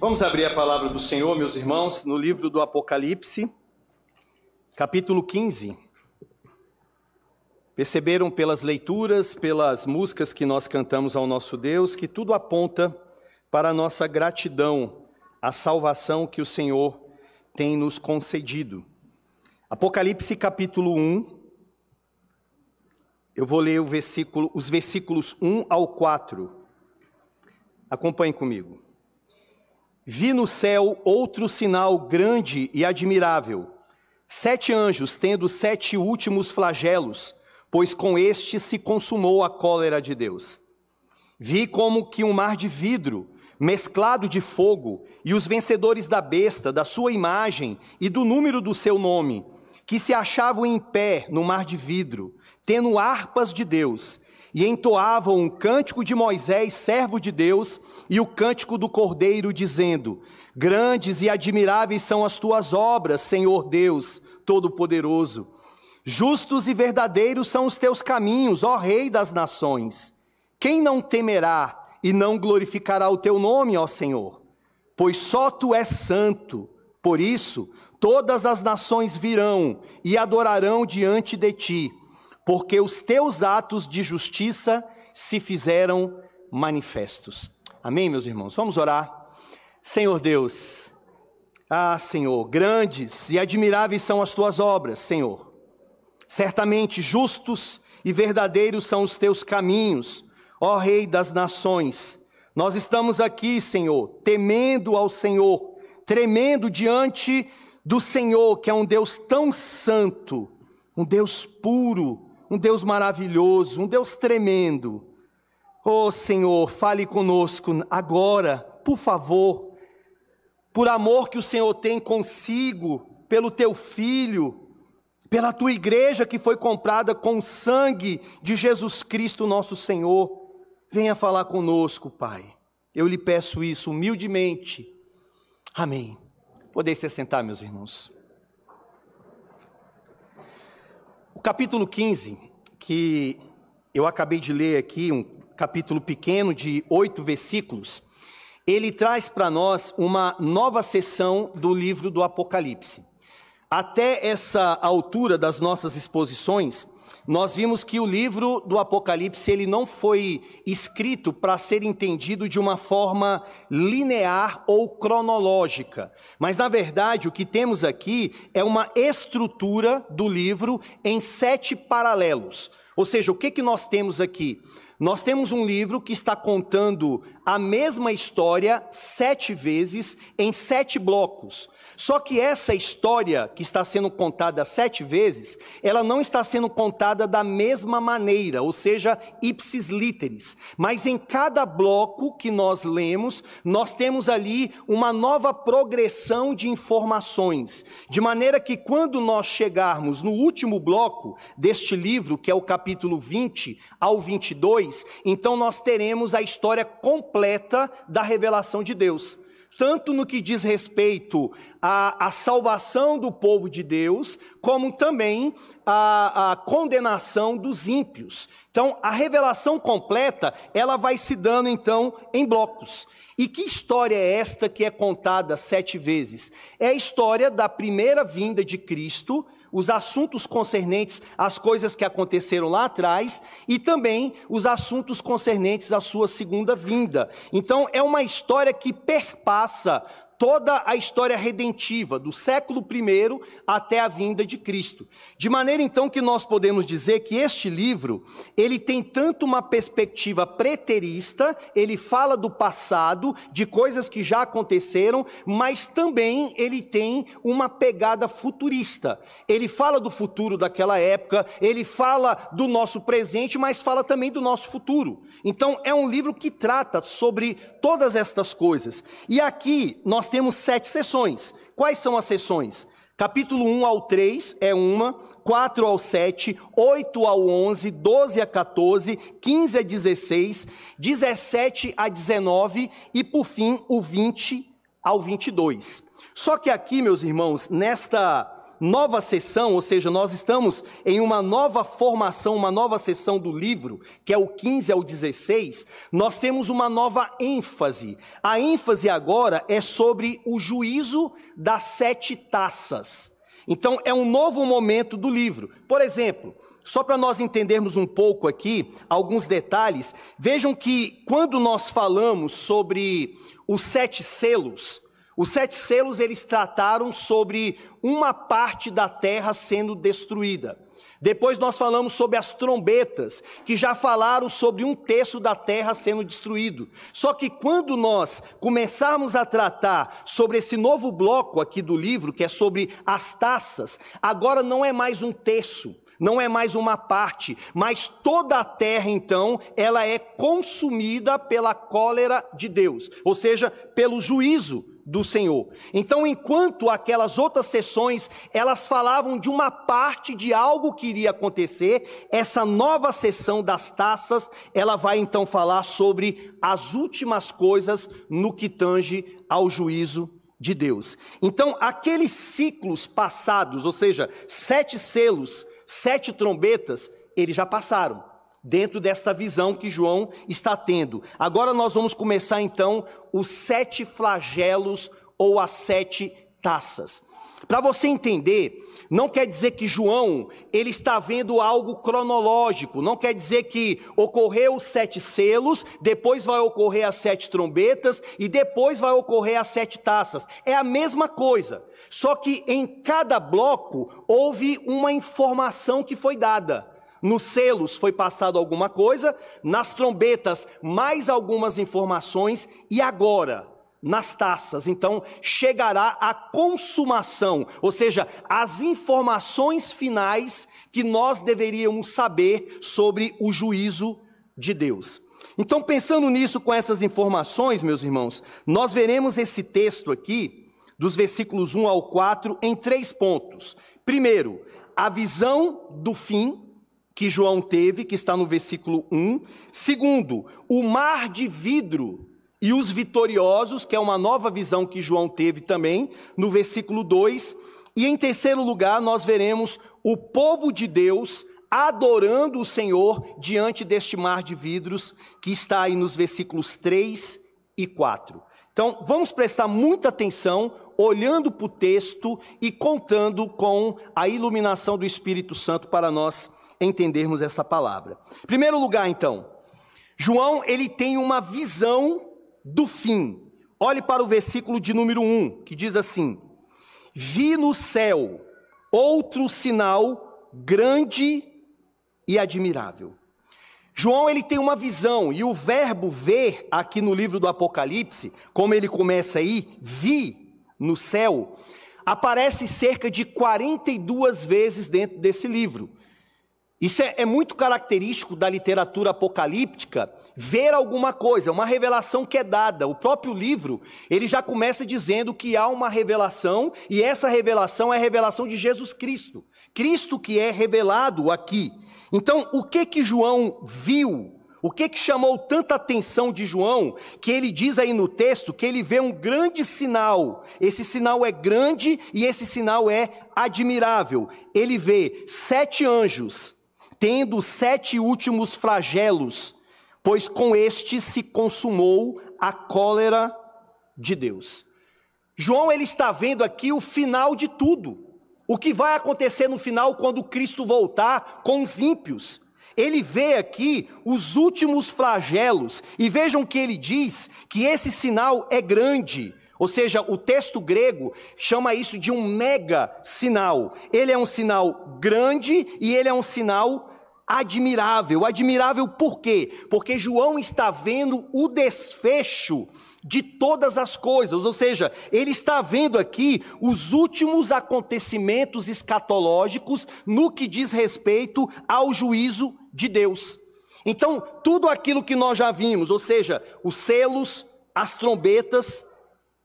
Vamos abrir a palavra do Senhor, meus irmãos, no livro do Apocalipse, capítulo 15. Perceberam pelas leituras, pelas músicas que nós cantamos ao nosso Deus, que tudo aponta para a nossa gratidão à salvação que o Senhor tem nos concedido. Apocalipse capítulo 1, eu vou ler versículo, os versículos 1 ao 4. Acompanhe comigo. Vi no céu outro sinal grande e admirável: sete anjos tendo sete últimos flagelos, pois com este se consumou a cólera de Deus. Vi como que um mar de vidro, mesclado de fogo, e os vencedores da besta, da sua imagem e do número do seu nome, que se achavam em pé no mar de vidro, tendo harpas de Deus, e entoavam um cântico de Moisés, servo de Deus, e o cântico do Cordeiro, dizendo: Grandes e admiráveis são as tuas obras, Senhor Deus Todo-Poderoso. Justos e verdadeiros são os teus caminhos, ó Rei das nações. Quem não temerá e não glorificará o teu nome, ó Senhor? Pois só tu és santo. Por isso, todas as nações virão e adorarão diante de ti porque os teus atos de justiça se fizeram manifestos. Amém, meus irmãos? Vamos orar. Senhor Deus, ah, Senhor, grandes e admiráveis são as tuas obras, Senhor. Certamente justos e verdadeiros são os teus caminhos, ó Rei das nações. Nós estamos aqui, Senhor, temendo ao Senhor, tremendo diante do Senhor, que é um Deus tão santo, um Deus puro, um Deus maravilhoso, um Deus tremendo. Oh Senhor, fale conosco agora, por favor, por amor que o Senhor tem consigo, pelo teu filho, pela tua igreja que foi comprada com o sangue de Jesus Cristo, nosso Senhor. Venha falar conosco, Pai. Eu lhe peço isso humildemente. Amém. Podem se sentar, meus irmãos. O capítulo 15, que eu acabei de ler aqui, um capítulo pequeno de oito versículos, ele traz para nós uma nova sessão do livro do Apocalipse. Até essa altura das nossas exposições, nós vimos que o livro do Apocalipse ele não foi escrito para ser entendido de uma forma linear ou cronológica, mas na verdade o que temos aqui é uma estrutura do livro em sete paralelos. Ou seja, o que, que nós temos aqui? Nós temos um livro que está contando a mesma história sete vezes em sete blocos. Só que essa história que está sendo contada sete vezes, ela não está sendo contada da mesma maneira, ou seja, ipsis literis. Mas em cada bloco que nós lemos, nós temos ali uma nova progressão de informações. De maneira que quando nós chegarmos no último bloco deste livro, que é o capítulo 20 ao 22, então nós teremos a história completa da revelação de Deus tanto no que diz respeito à, à salvação do povo de Deus, como também à, à condenação dos ímpios. Então, a revelação completa, ela vai se dando então em blocos. E que história é esta que é contada sete vezes? É a história da primeira vinda de Cristo, os assuntos concernentes às coisas que aconteceram lá atrás e também os assuntos concernentes à sua segunda vinda. Então, é uma história que perpassa toda a história redentiva, do século I até a vinda de Cristo. De maneira então que nós podemos dizer que este livro, ele tem tanto uma perspectiva preterista, ele fala do passado, de coisas que já aconteceram, mas também ele tem uma pegada futurista. Ele fala do futuro daquela época, ele fala do nosso presente, mas fala também do nosso futuro. Então é um livro que trata sobre todas estas coisas. E aqui nós temos sete sessões. Quais são as sessões? Capítulo 1 ao 3 é uma, 4 ao 7, 8 ao 11, 12 a 14, 15 a 16, 17 a 19 e, por fim, o 20 ao 22. Só que aqui, meus irmãos, nesta nova sessão, ou seja, nós estamos em uma nova formação, uma nova sessão do livro, que é o 15 ao 16, nós temos uma nova ênfase. A ênfase agora é sobre o juízo das sete taças. Então, é um novo momento do livro. Por exemplo, só para nós entendermos um pouco aqui, alguns detalhes, vejam que quando nós falamos sobre os sete selos, os sete selos eles trataram sobre uma parte da terra sendo destruída. Depois nós falamos sobre as trombetas, que já falaram sobre um terço da terra sendo destruído. Só que quando nós começarmos a tratar sobre esse novo bloco aqui do livro, que é sobre as taças, agora não é mais um terço, não é mais uma parte, mas toda a terra então, ela é consumida pela cólera de Deus, ou seja, pelo juízo do Senhor. Então, enquanto aquelas outras sessões, elas falavam de uma parte de algo que iria acontecer, essa nova sessão das taças, ela vai então falar sobre as últimas coisas no que tange ao juízo de Deus. Então, aqueles ciclos passados, ou seja, sete selos, sete trombetas, eles já passaram dentro desta visão que João está tendo. Agora nós vamos começar então os sete flagelos ou as sete taças. Para você entender, não quer dizer que João ele está vendo algo cronológico, não quer dizer que ocorreu os sete selos, depois vai ocorrer as sete trombetas e depois vai ocorrer as sete taças. É a mesma coisa, só que em cada bloco houve uma informação que foi dada. Nos selos foi passado alguma coisa, nas trombetas mais algumas informações e agora nas taças. Então chegará a consumação, ou seja, as informações finais que nós deveríamos saber sobre o juízo de Deus. Então, pensando nisso com essas informações, meus irmãos, nós veremos esse texto aqui, dos versículos 1 ao 4, em três pontos. Primeiro, a visão do fim, que João teve, que está no versículo 1. Segundo, o mar de vidro e os vitoriosos, que é uma nova visão que João teve também, no versículo 2. E em terceiro lugar, nós veremos o povo de Deus adorando o Senhor diante deste mar de vidros, que está aí nos versículos 3 e 4. Então, vamos prestar muita atenção, olhando para o texto e contando com a iluminação do Espírito Santo para nós entendermos essa palavra. Em primeiro lugar, então, João, ele tem uma visão do fim. Olhe para o versículo de número 1, que diz assim: Vi no céu outro sinal grande e admirável. João ele tem uma visão e o verbo ver aqui no livro do Apocalipse, como ele começa aí, vi no céu, aparece cerca de 42 vezes dentro desse livro. Isso é, é, muito característico da literatura apocalíptica, ver alguma coisa, uma revelação que é dada. O próprio livro, ele já começa dizendo que há uma revelação, e essa revelação é a revelação de Jesus Cristo. Cristo que é revelado aqui. Então, o que que João viu? O que que chamou tanta atenção de João, que ele diz aí no texto que ele vê um grande sinal. Esse sinal é grande e esse sinal é admirável. Ele vê sete anjos tendo sete últimos flagelos, pois com este se consumou a cólera de Deus. João ele está vendo aqui o final de tudo. O que vai acontecer no final quando Cristo voltar com os ímpios? Ele vê aqui os últimos flagelos e vejam que ele diz que esse sinal é grande. Ou seja, o texto grego chama isso de um mega sinal. Ele é um sinal grande e ele é um sinal admirável. Admirável por quê? Porque João está vendo o desfecho de todas as coisas, ou seja, ele está vendo aqui os últimos acontecimentos escatológicos no que diz respeito ao juízo de Deus. Então, tudo aquilo que nós já vimos, ou seja, os selos, as trombetas,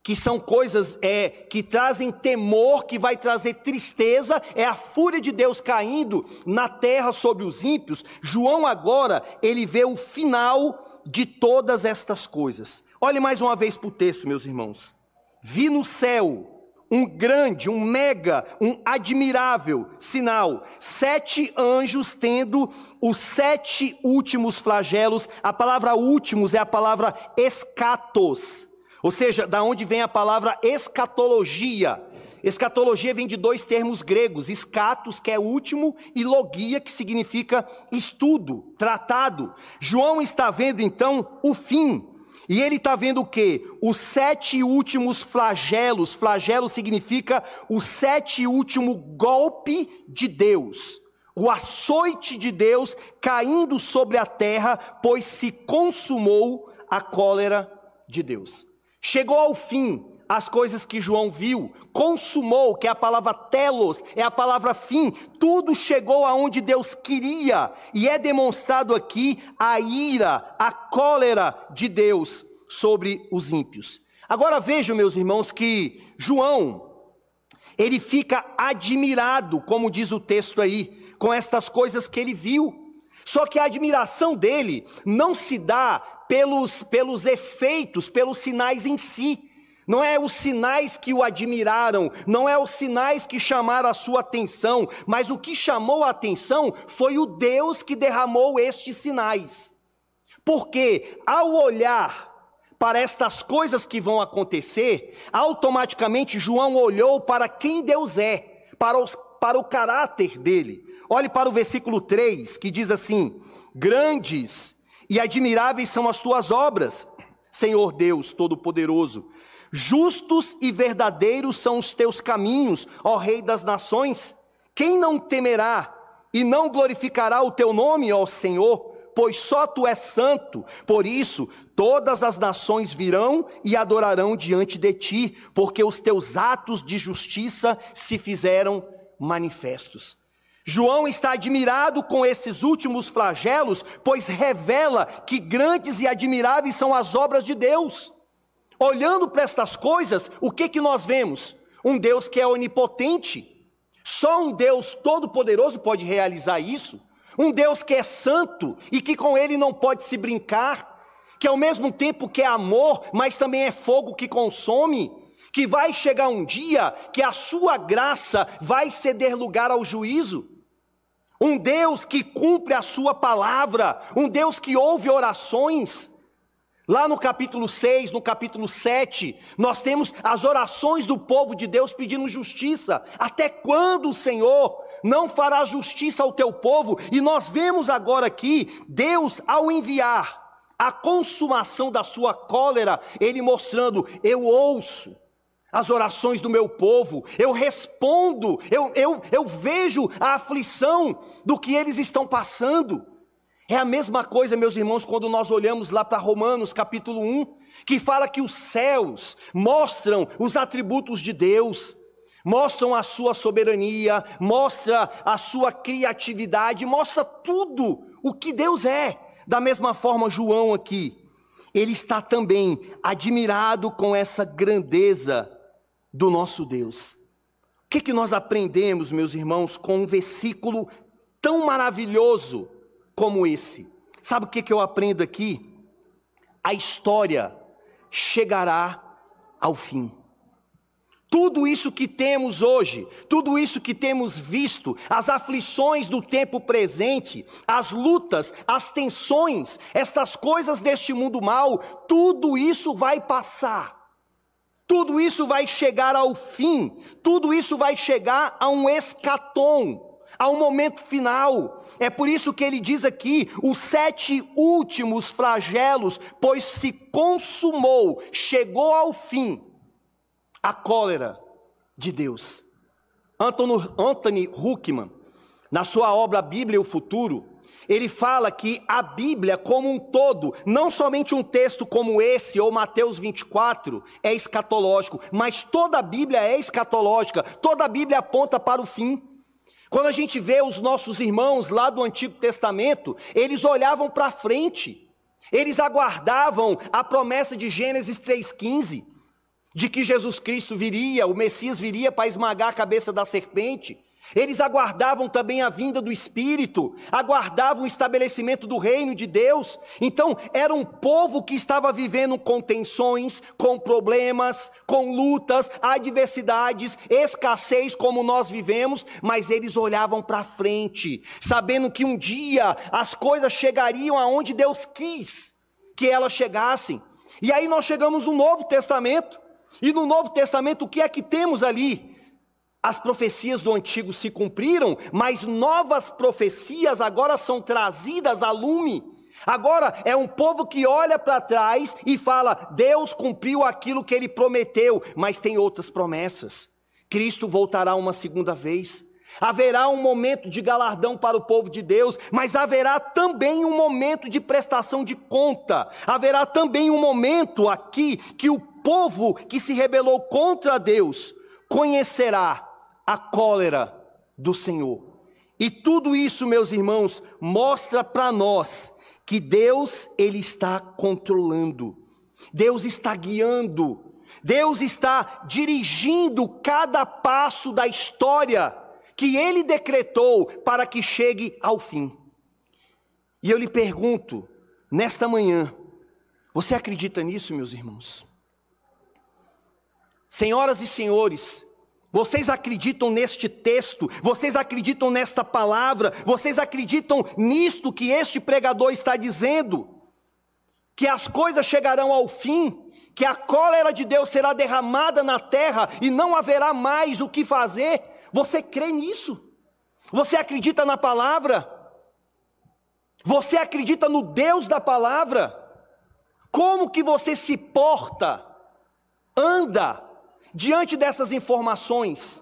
que são coisas é, que trazem temor, que vai trazer tristeza, é a fúria de Deus caindo na terra sobre os ímpios. João agora, ele vê o final de todas estas coisas. Olhe mais uma vez para o texto, meus irmãos. Vi no céu um grande, um mega, um admirável sinal. Sete anjos tendo os sete últimos flagelos. A palavra últimos é a palavra escatos, ou seja, da onde vem a palavra escatologia. Escatologia vem de dois termos gregos, escatos, que é último, e logia, que significa estudo, tratado. João está vendo então o fim. E ele está vendo o que? Os sete últimos flagelos. Flagelo significa o sete último golpe de Deus. O açoite de Deus caindo sobre a terra, pois se consumou a cólera de Deus. Chegou ao fim as coisas que João viu, consumou, que é a palavra telos, é a palavra fim, tudo chegou aonde Deus queria, e é demonstrado aqui a ira, a cólera de Deus sobre os ímpios. Agora vejam, meus irmãos, que João, ele fica admirado, como diz o texto aí, com estas coisas que ele viu. Só que a admiração dele não se dá pelos, pelos efeitos, pelos sinais em si, não é os sinais que o admiraram, não é os sinais que chamaram a sua atenção, mas o que chamou a atenção foi o Deus que derramou estes sinais. Porque ao olhar para estas coisas que vão acontecer, automaticamente João olhou para quem Deus é, para, os, para o caráter dele. Olhe para o versículo 3, que diz assim: Grandes e admiráveis são as tuas obras, Senhor Deus Todo-Poderoso. Justos e verdadeiros são os teus caminhos, ó Rei das nações. Quem não temerá e não glorificará o teu nome, ó Senhor? Pois só tu és santo. Por isso, todas as nações virão e adorarão diante de ti, porque os teus atos de justiça se fizeram manifestos. João está admirado com esses últimos flagelos, pois revela que grandes e admiráveis são as obras de Deus. Olhando para estas coisas, o que que nós vemos? Um Deus que é onipotente. Só um Deus todo-poderoso pode realizar isso. Um Deus que é santo e que com ele não pode se brincar, que ao mesmo tempo que é amor, mas também é fogo que consome, que vai chegar um dia que a sua graça vai ceder lugar ao juízo. Um Deus que cumpre a sua palavra, um Deus que ouve orações, Lá no capítulo 6, no capítulo 7, nós temos as orações do povo de Deus pedindo justiça. Até quando o Senhor não fará justiça ao teu povo? E nós vemos agora aqui Deus, ao enviar a consumação da sua cólera, ele mostrando: eu ouço as orações do meu povo, eu respondo, eu, eu, eu vejo a aflição do que eles estão passando. É a mesma coisa, meus irmãos, quando nós olhamos lá para Romanos capítulo 1, que fala que os céus mostram os atributos de Deus, mostram a sua soberania, mostra a sua criatividade, mostra tudo o que Deus é. Da mesma forma, João aqui, ele está também admirado com essa grandeza do nosso Deus. O que, que nós aprendemos, meus irmãos, com um versículo tão maravilhoso como esse. Sabe o que, que eu aprendo aqui? A história chegará ao fim. Tudo isso que temos hoje, tudo isso que temos visto, as aflições do tempo presente, as lutas, as tensões, estas coisas deste mundo mal, tudo isso vai passar. Tudo isso vai chegar ao fim, tudo isso vai chegar a um escatom, a um momento final, é por isso que ele diz aqui: os sete últimos flagelos, pois se consumou, chegou ao fim a cólera de Deus. Anthony Huckman, na sua obra Bíblia e o Futuro, ele fala que a Bíblia como um todo, não somente um texto como esse ou Mateus 24 é escatológico, mas toda a Bíblia é escatológica, toda a Bíblia aponta para o fim. Quando a gente vê os nossos irmãos lá do Antigo Testamento, eles olhavam para frente, eles aguardavam a promessa de Gênesis 3,15, de que Jesus Cristo viria, o Messias viria para esmagar a cabeça da serpente. Eles aguardavam também a vinda do Espírito, aguardavam o estabelecimento do reino de Deus. Então, era um povo que estava vivendo com tensões, com problemas, com lutas, adversidades, escassez, como nós vivemos, mas eles olhavam para frente, sabendo que um dia as coisas chegariam aonde Deus quis que elas chegassem. E aí nós chegamos no Novo Testamento. E no Novo Testamento, o que é que temos ali? As profecias do antigo se cumpriram, mas novas profecias agora são trazidas a lume. Agora é um povo que olha para trás e fala: Deus cumpriu aquilo que ele prometeu, mas tem outras promessas. Cristo voltará uma segunda vez. Haverá um momento de galardão para o povo de Deus, mas haverá também um momento de prestação de conta. Haverá também um momento aqui que o povo que se rebelou contra Deus conhecerá a cólera do Senhor. E tudo isso, meus irmãos, mostra para nós que Deus ele está controlando. Deus está guiando. Deus está dirigindo cada passo da história que ele decretou para que chegue ao fim. E eu lhe pergunto, nesta manhã, você acredita nisso, meus irmãos? Senhoras e senhores, vocês acreditam neste texto? Vocês acreditam nesta palavra? Vocês acreditam nisto que este pregador está dizendo? Que as coisas chegarão ao fim, que a cólera de Deus será derramada na terra e não haverá mais o que fazer? Você crê nisso? Você acredita na palavra? Você acredita no Deus da palavra? Como que você se porta, anda diante dessas informações.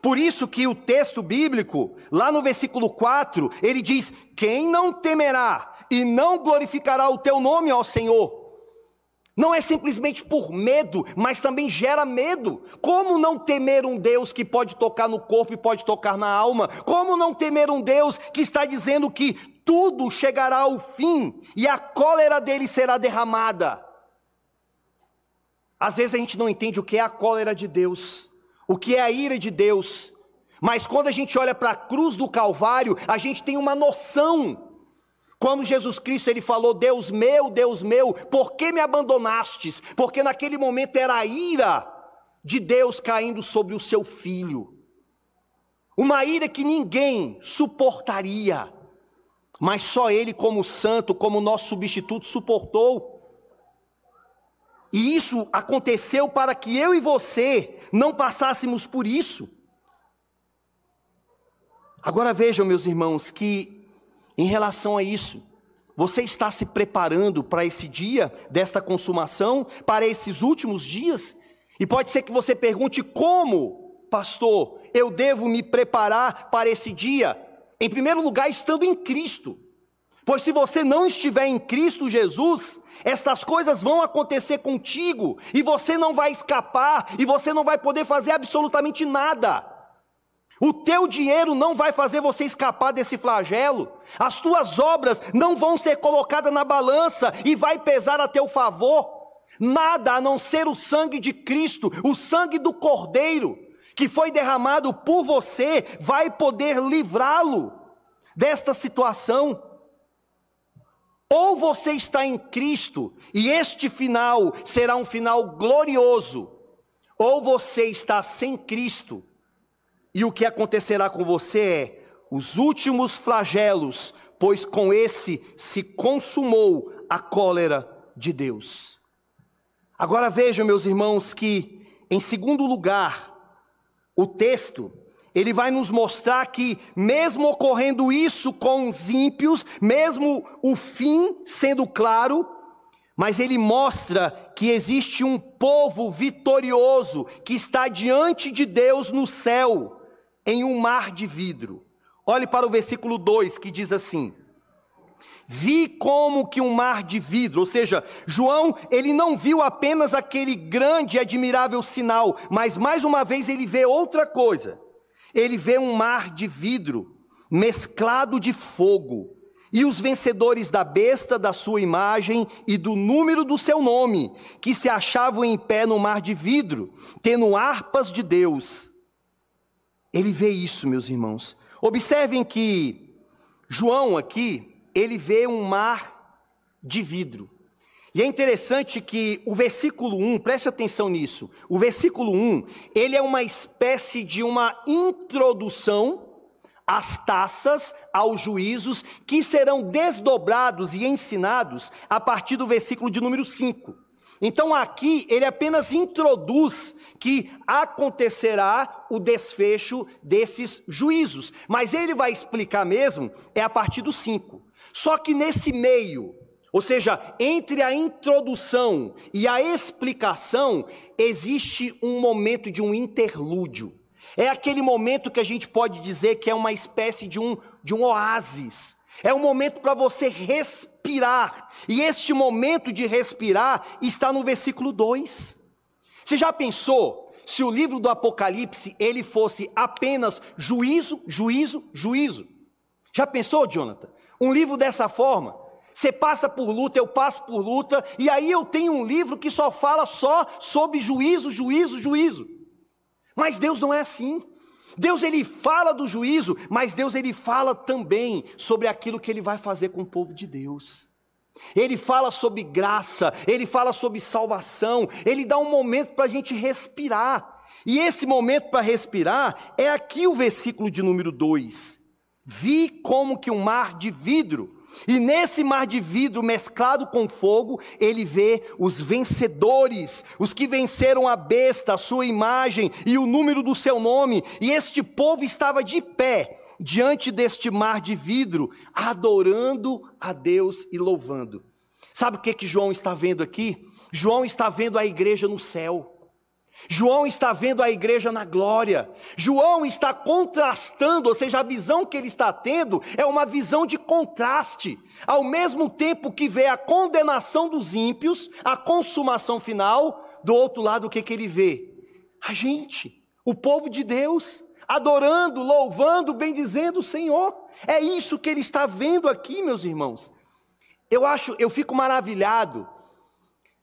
Por isso que o texto bíblico, lá no versículo 4, ele diz: Quem não temerá e não glorificará o teu nome, ó Senhor? Não é simplesmente por medo, mas também gera medo. Como não temer um Deus que pode tocar no corpo e pode tocar na alma? Como não temer um Deus que está dizendo que tudo chegará ao fim e a cólera dele será derramada? Às vezes a gente não entende o que é a cólera de Deus, o que é a ira de Deus, mas quando a gente olha para a cruz do Calvário, a gente tem uma noção. Quando Jesus Cristo ele falou: Deus meu, Deus meu, por que me abandonastes? Porque naquele momento era a ira de Deus caindo sobre o seu filho. Uma ira que ninguém suportaria, mas só ele, como santo, como nosso substituto, suportou. E isso aconteceu para que eu e você não passássemos por isso. Agora vejam, meus irmãos, que em relação a isso, você está se preparando para esse dia desta consumação, para esses últimos dias? E pode ser que você pergunte: como, pastor, eu devo me preparar para esse dia? Em primeiro lugar, estando em Cristo. Pois se você não estiver em Cristo Jesus, estas coisas vão acontecer contigo, e você não vai escapar, e você não vai poder fazer absolutamente nada. O teu dinheiro não vai fazer você escapar desse flagelo, as tuas obras não vão ser colocadas na balança e vai pesar a teu favor. Nada a não ser o sangue de Cristo, o sangue do Cordeiro, que foi derramado por você, vai poder livrá-lo desta situação. Ou você está em Cristo e este final será um final glorioso, ou você está sem Cristo e o que acontecerá com você é os últimos flagelos, pois com esse se consumou a cólera de Deus. Agora vejam, meus irmãos, que em segundo lugar, o texto ele vai nos mostrar que, mesmo ocorrendo isso com os ímpios, mesmo o fim sendo claro, mas ele mostra que existe um povo vitorioso que está diante de Deus no céu, em um mar de vidro. Olhe para o versículo 2 que diz assim: Vi como que um mar de vidro, ou seja, João, ele não viu apenas aquele grande e admirável sinal, mas mais uma vez ele vê outra coisa ele vê um mar de vidro mesclado de fogo, e os vencedores da besta da sua imagem e do número do seu nome, que se achavam em pé no mar de vidro, tendo harpas de Deus. ele vê isso, meus irmãos. Observem que João aqui, ele vê um mar de vidro. E é interessante que o versículo 1, preste atenção nisso. O versículo 1, ele é uma espécie de uma introdução às taças, aos juízos que serão desdobrados e ensinados a partir do versículo de número 5. Então aqui ele apenas introduz que acontecerá o desfecho desses juízos, mas ele vai explicar mesmo é a partir do 5. Só que nesse meio, ou seja, entre a introdução e a explicação, existe um momento de um interlúdio. É aquele momento que a gente pode dizer que é uma espécie de um, de um oásis. É um momento para você respirar. E este momento de respirar está no versículo 2. Você já pensou se o livro do Apocalipse ele fosse apenas juízo, juízo, juízo? Já pensou, Jonathan? Um livro dessa forma? Você passa por luta, eu passo por luta, e aí eu tenho um livro que só fala só sobre juízo, juízo, juízo. Mas Deus não é assim. Deus ele fala do juízo, mas Deus ele fala também sobre aquilo que ele vai fazer com o povo de Deus. Ele fala sobre graça, ele fala sobre salvação, ele dá um momento para a gente respirar. E esse momento para respirar é aqui o versículo de número 2. Vi como que um mar de vidro e nesse mar de vidro mesclado com fogo, ele vê os vencedores, os que venceram a besta, a sua imagem e o número do seu nome. E este povo estava de pé diante deste mar de vidro, adorando a Deus e louvando. Sabe o que, que João está vendo aqui? João está vendo a igreja no céu. João está vendo a igreja na glória. João está contrastando, ou seja, a visão que ele está tendo é uma visão de contraste. Ao mesmo tempo que vê a condenação dos ímpios, a consumação final, do outro lado o que, que ele vê? A gente, o povo de Deus, adorando, louvando, bendizendo o Senhor. É isso que ele está vendo aqui, meus irmãos. Eu acho, eu fico maravilhado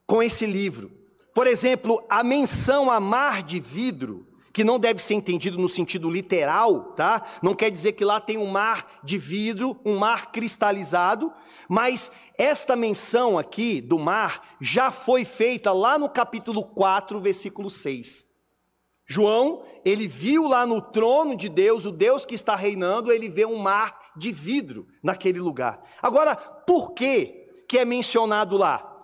com esse livro. Por exemplo, a menção a mar de vidro, que não deve ser entendido no sentido literal, tá? Não quer dizer que lá tem um mar de vidro, um mar cristalizado, mas esta menção aqui do mar já foi feita lá no capítulo 4, versículo 6. João, ele viu lá no trono de Deus, o Deus que está reinando, ele vê um mar de vidro naquele lugar. Agora, por que que é mencionado lá?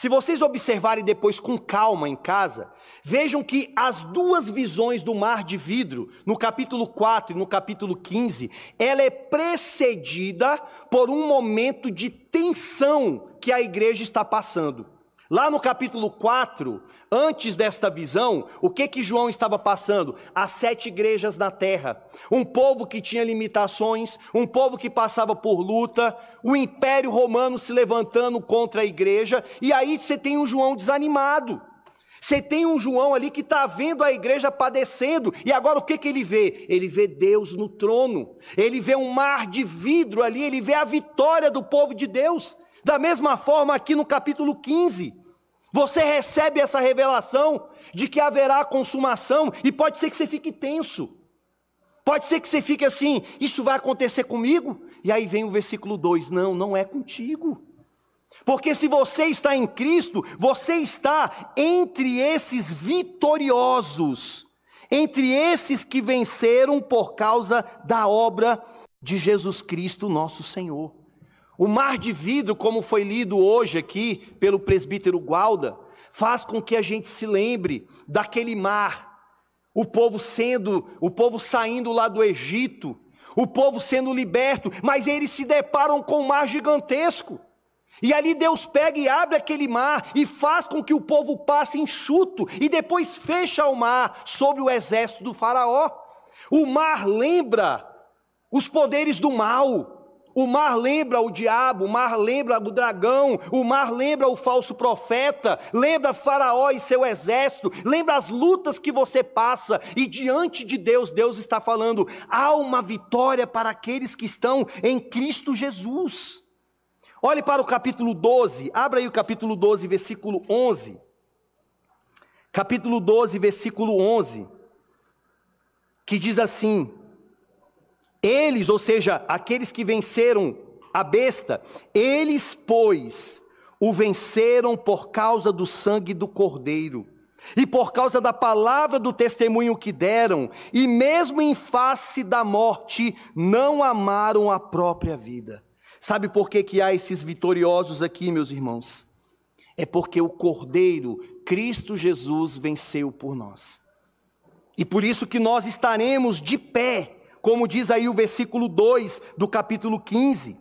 Se vocês observarem depois com calma em casa, vejam que as duas visões do mar de vidro, no capítulo 4 e no capítulo 15, ela é precedida por um momento de tensão que a igreja está passando. Lá no capítulo 4, Antes desta visão, o que que João estava passando? As sete igrejas na terra. Um povo que tinha limitações, um povo que passava por luta, o império romano se levantando contra a igreja, e aí você tem um João desanimado. Você tem um João ali que está vendo a igreja padecendo, e agora o que, que ele vê? Ele vê Deus no trono, ele vê um mar de vidro ali, ele vê a vitória do povo de Deus. Da mesma forma, aqui no capítulo 15, você recebe essa revelação de que haverá consumação e pode ser que você fique tenso. Pode ser que você fique assim, isso vai acontecer comigo? E aí vem o versículo 2: não, não é contigo. Porque se você está em Cristo, você está entre esses vitoriosos, entre esses que venceram por causa da obra de Jesus Cristo, nosso Senhor. O mar de vidro, como foi lido hoje aqui pelo presbítero Gualda, faz com que a gente se lembre daquele mar, o povo sendo, o povo saindo lá do Egito, o povo sendo liberto, mas eles se deparam com um mar gigantesco. E ali Deus pega e abre aquele mar e faz com que o povo passe enxuto e depois fecha o mar sobre o exército do Faraó. O mar lembra os poderes do mal, o mar lembra o diabo, o mar lembra o dragão, o mar lembra o falso profeta, lembra Faraó e seu exército, lembra as lutas que você passa, e diante de Deus, Deus está falando: há uma vitória para aqueles que estão em Cristo Jesus. Olhe para o capítulo 12, abra aí o capítulo 12, versículo 11. Capítulo 12, versículo 11. que diz assim: Eles, ou seja, aqueles que venceram a besta, eles, pois, o venceram por causa do sangue do Cordeiro e por causa da palavra do testemunho que deram, e mesmo em face da morte, não amaram a própria vida. Sabe por que, que há esses vitoriosos aqui, meus irmãos? É porque o Cordeiro, Cristo Jesus, venceu por nós. E por isso que nós estaremos de pé, como diz aí o versículo 2 do capítulo 15.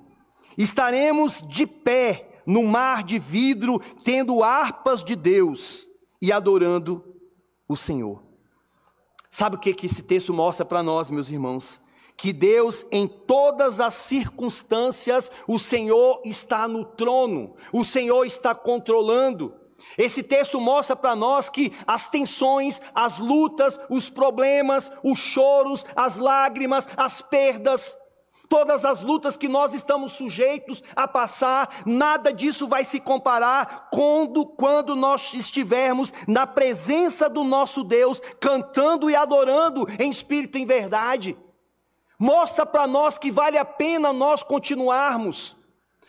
Estaremos de pé no mar de vidro, tendo harpas de Deus e adorando o Senhor. Sabe o que, que esse texto mostra para nós, meus irmãos? Que Deus, em todas as circunstâncias, o Senhor está no trono, o Senhor está controlando. Esse texto mostra para nós que as tensões, as lutas, os problemas, os choros, as lágrimas, as perdas, todas as lutas que nós estamos sujeitos a passar, nada disso vai se comparar quando, quando nós estivermos na presença do nosso Deus, cantando e adorando em espírito e em verdade. Mostra para nós que vale a pena nós continuarmos.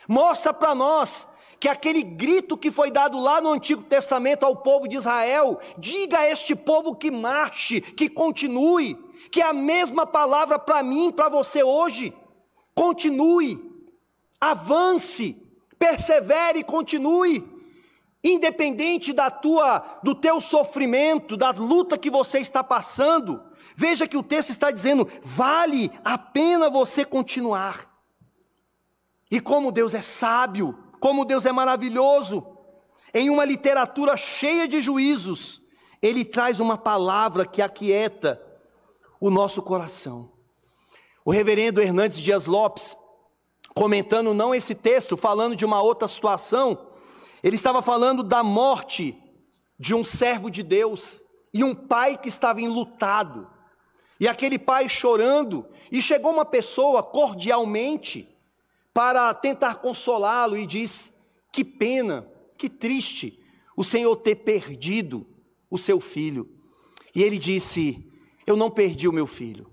Mostra para nós que aquele grito que foi dado lá no Antigo Testamento ao povo de Israel, diga a este povo que marche, que continue, que é a mesma palavra para mim para você hoje. Continue, avance, persevere e continue. Independente da tua do teu sofrimento, da luta que você está passando, veja que o texto está dizendo: vale a pena você continuar. E como Deus é sábio, como Deus é maravilhoso. Em uma literatura cheia de juízos, ele traz uma palavra que aquieta o nosso coração. O reverendo Hernandes Dias Lopes, comentando não esse texto, falando de uma outra situação, ele estava falando da morte de um servo de Deus e um pai que estava enlutado. E aquele pai chorando, e chegou uma pessoa cordialmente para tentar consolá-lo e disse: Que pena, que triste o Senhor ter perdido o seu filho. E ele disse: Eu não perdi o meu filho,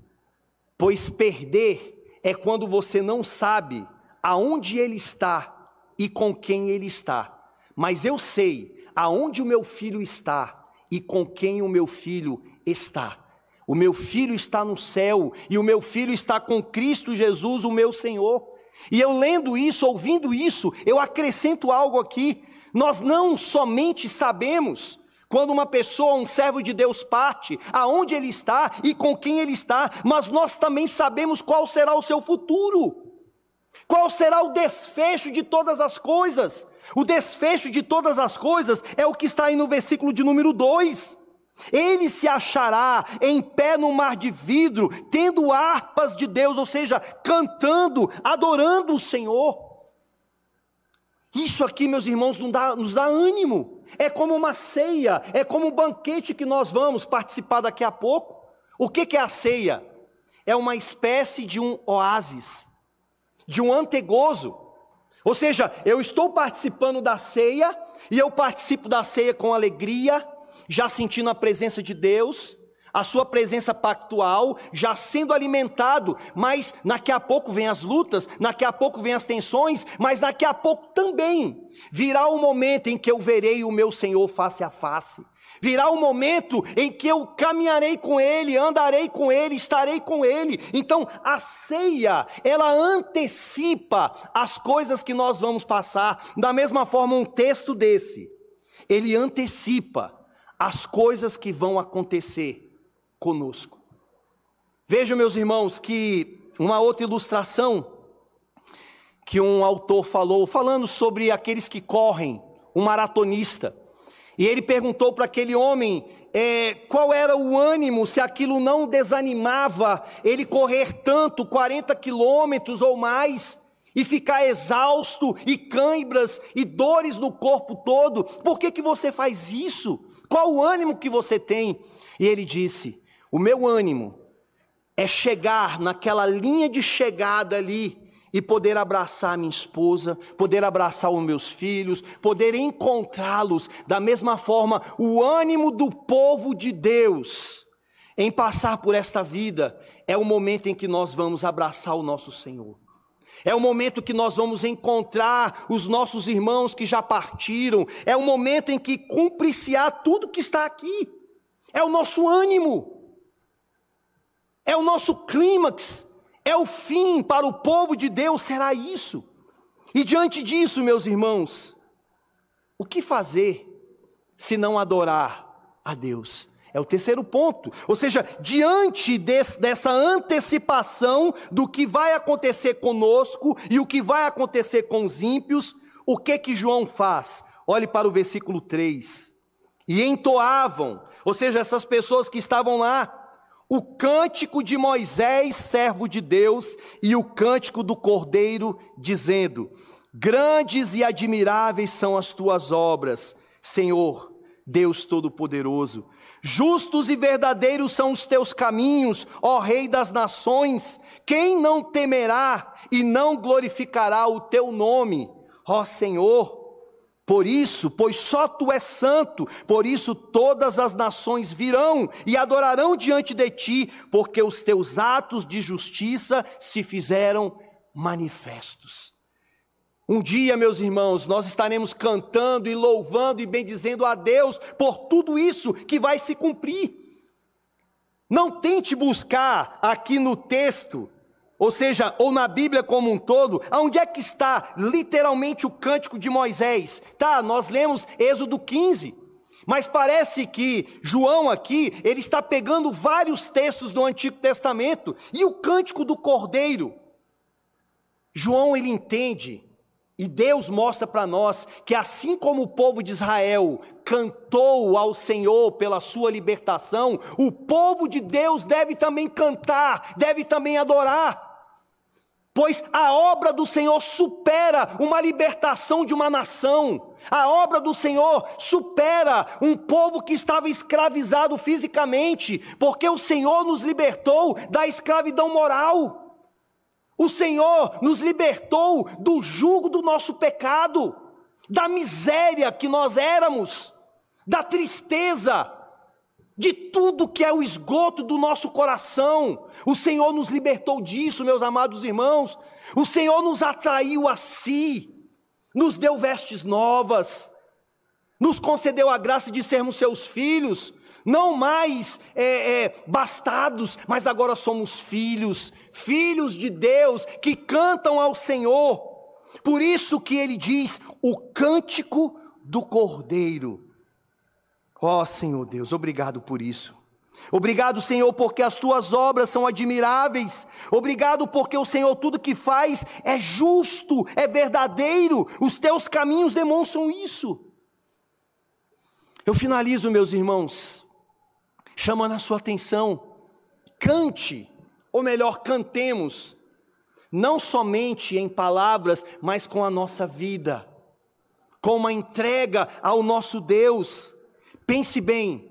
pois perder é quando você não sabe aonde ele está e com quem ele está. Mas eu sei aonde o meu filho está e com quem o meu filho está. O meu filho está no céu e o meu filho está com Cristo Jesus, o meu Senhor. E eu lendo isso, ouvindo isso, eu acrescento algo aqui. Nós não somente sabemos quando uma pessoa, um servo de Deus parte, aonde ele está e com quem ele está, mas nós também sabemos qual será o seu futuro. Qual será o desfecho de todas as coisas? O desfecho de todas as coisas é o que está aí no versículo de número 2. Ele se achará em pé no mar de vidro, tendo harpas de Deus, ou seja, cantando, adorando o Senhor. Isso aqui, meus irmãos, nos dá, nos dá ânimo. É como uma ceia, é como um banquete que nós vamos participar daqui a pouco. O que, que é a ceia? É uma espécie de um oásis, de um antegozo. Ou seja, eu estou participando da ceia, e eu participo da ceia com alegria, já sentindo a presença de Deus, a sua presença pactual, já sendo alimentado, mas daqui a pouco vem as lutas, daqui a pouco vem as tensões, mas daqui a pouco também virá o momento em que eu verei o meu Senhor face a face. Virá o momento em que eu caminharei com Ele, andarei com Ele, estarei com Ele. Então, a ceia, ela antecipa as coisas que nós vamos passar. Da mesma forma, um texto desse, ele antecipa as coisas que vão acontecer conosco. Vejam, meus irmãos, que uma outra ilustração que um autor falou, falando sobre aqueles que correm, um maratonista, e ele perguntou para aquele homem é, qual era o ânimo, se aquilo não desanimava ele correr tanto, 40 quilômetros ou mais, e ficar exausto, e cãibras, e dores no corpo todo, por que, que você faz isso? Qual o ânimo que você tem? E ele disse: O meu ânimo é chegar naquela linha de chegada ali e poder abraçar minha esposa, poder abraçar os meus filhos, poder encontrá-los da mesma forma, o ânimo do povo de Deus em passar por esta vida, é o momento em que nós vamos abraçar o nosso Senhor. É o momento que nós vamos encontrar os nossos irmãos que já partiram. É o momento em que cumpre-se-á tudo que está aqui. É o nosso ânimo. É o nosso clímax. É o fim para o povo de Deus, será isso. E diante disso, meus irmãos, o que fazer se não adorar a Deus? É o terceiro ponto. Ou seja, diante desse, dessa antecipação do que vai acontecer conosco e o que vai acontecer com os ímpios, o que que João faz? Olhe para o versículo 3. E entoavam, ou seja, essas pessoas que estavam lá, o cântico de Moisés, servo de Deus, e o cântico do Cordeiro, dizendo: Grandes e admiráveis são as tuas obras, Senhor, Deus Todo-Poderoso. Justos e verdadeiros são os teus caminhos, ó Rei das nações. Quem não temerá e não glorificará o teu nome, ó Senhor? Por isso, pois só tu és santo, por isso todas as nações virão e adorarão diante de ti, porque os teus atos de justiça se fizeram manifestos. Um dia, meus irmãos, nós estaremos cantando e louvando e bendizendo a Deus por tudo isso que vai se cumprir. Não tente buscar aqui no texto, ou seja, ou na Bíblia como um todo, aonde é que está literalmente o cântico de Moisés? Tá, nós lemos Êxodo 15. Mas parece que João aqui, ele está pegando vários textos do Antigo Testamento e o cântico do Cordeiro. João ele entende e Deus mostra para nós que assim como o povo de Israel cantou ao Senhor pela sua libertação, o povo de Deus deve também cantar, deve também adorar. Pois a obra do Senhor supera uma libertação de uma nação. A obra do Senhor supera um povo que estava escravizado fisicamente, porque o Senhor nos libertou da escravidão moral. O Senhor nos libertou do jugo do nosso pecado, da miséria que nós éramos, da tristeza, de tudo que é o esgoto do nosso coração. O Senhor nos libertou disso, meus amados irmãos. O Senhor nos atraiu a si, nos deu vestes novas, nos concedeu a graça de sermos seus filhos, não mais é, é, bastados, mas agora somos filhos, filhos de Deus que cantam ao Senhor. Por isso que ele diz o cântico do Cordeiro. Ó oh, Senhor Deus, obrigado por isso. Obrigado, Senhor, porque as tuas obras são admiráveis. Obrigado porque o Senhor tudo que faz é justo, é verdadeiro. Os teus caminhos demonstram isso. Eu finalizo, meus irmãos, chamando a sua atenção. Cante, ou melhor, cantemos, não somente em palavras, mas com a nossa vida, com uma entrega ao nosso Deus. Pense bem,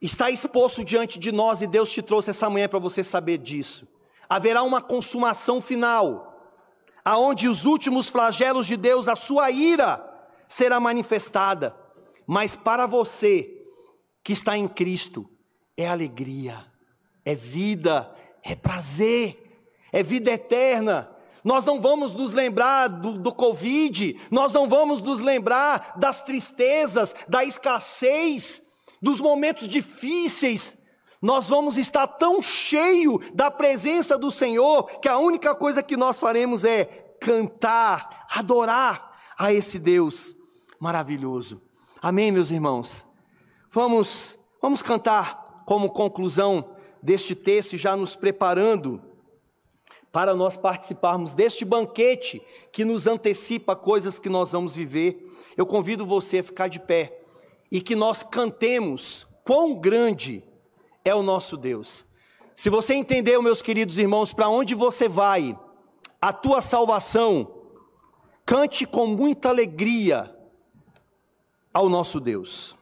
está exposto diante de nós e Deus te trouxe essa manhã para você saber disso. Haverá uma consumação final, aonde os últimos flagelos de Deus, a sua ira, será manifestada. Mas para você, que está em Cristo é alegria, é vida, é prazer, é vida eterna. Nós não vamos nos lembrar do, do Covid, nós não vamos nos lembrar das tristezas, da escassez, dos momentos difíceis. Nós vamos estar tão cheio da presença do Senhor que a única coisa que nós faremos é cantar, adorar a esse Deus maravilhoso. Amém, meus irmãos? Vamos, vamos cantar como conclusão deste texto, já nos preparando para nós participarmos deste banquete que nos antecipa coisas que nós vamos viver. Eu convido você a ficar de pé e que nós cantemos quão grande é o nosso Deus. Se você entendeu, meus queridos irmãos, para onde você vai, a tua salvação, cante com muita alegria ao nosso Deus.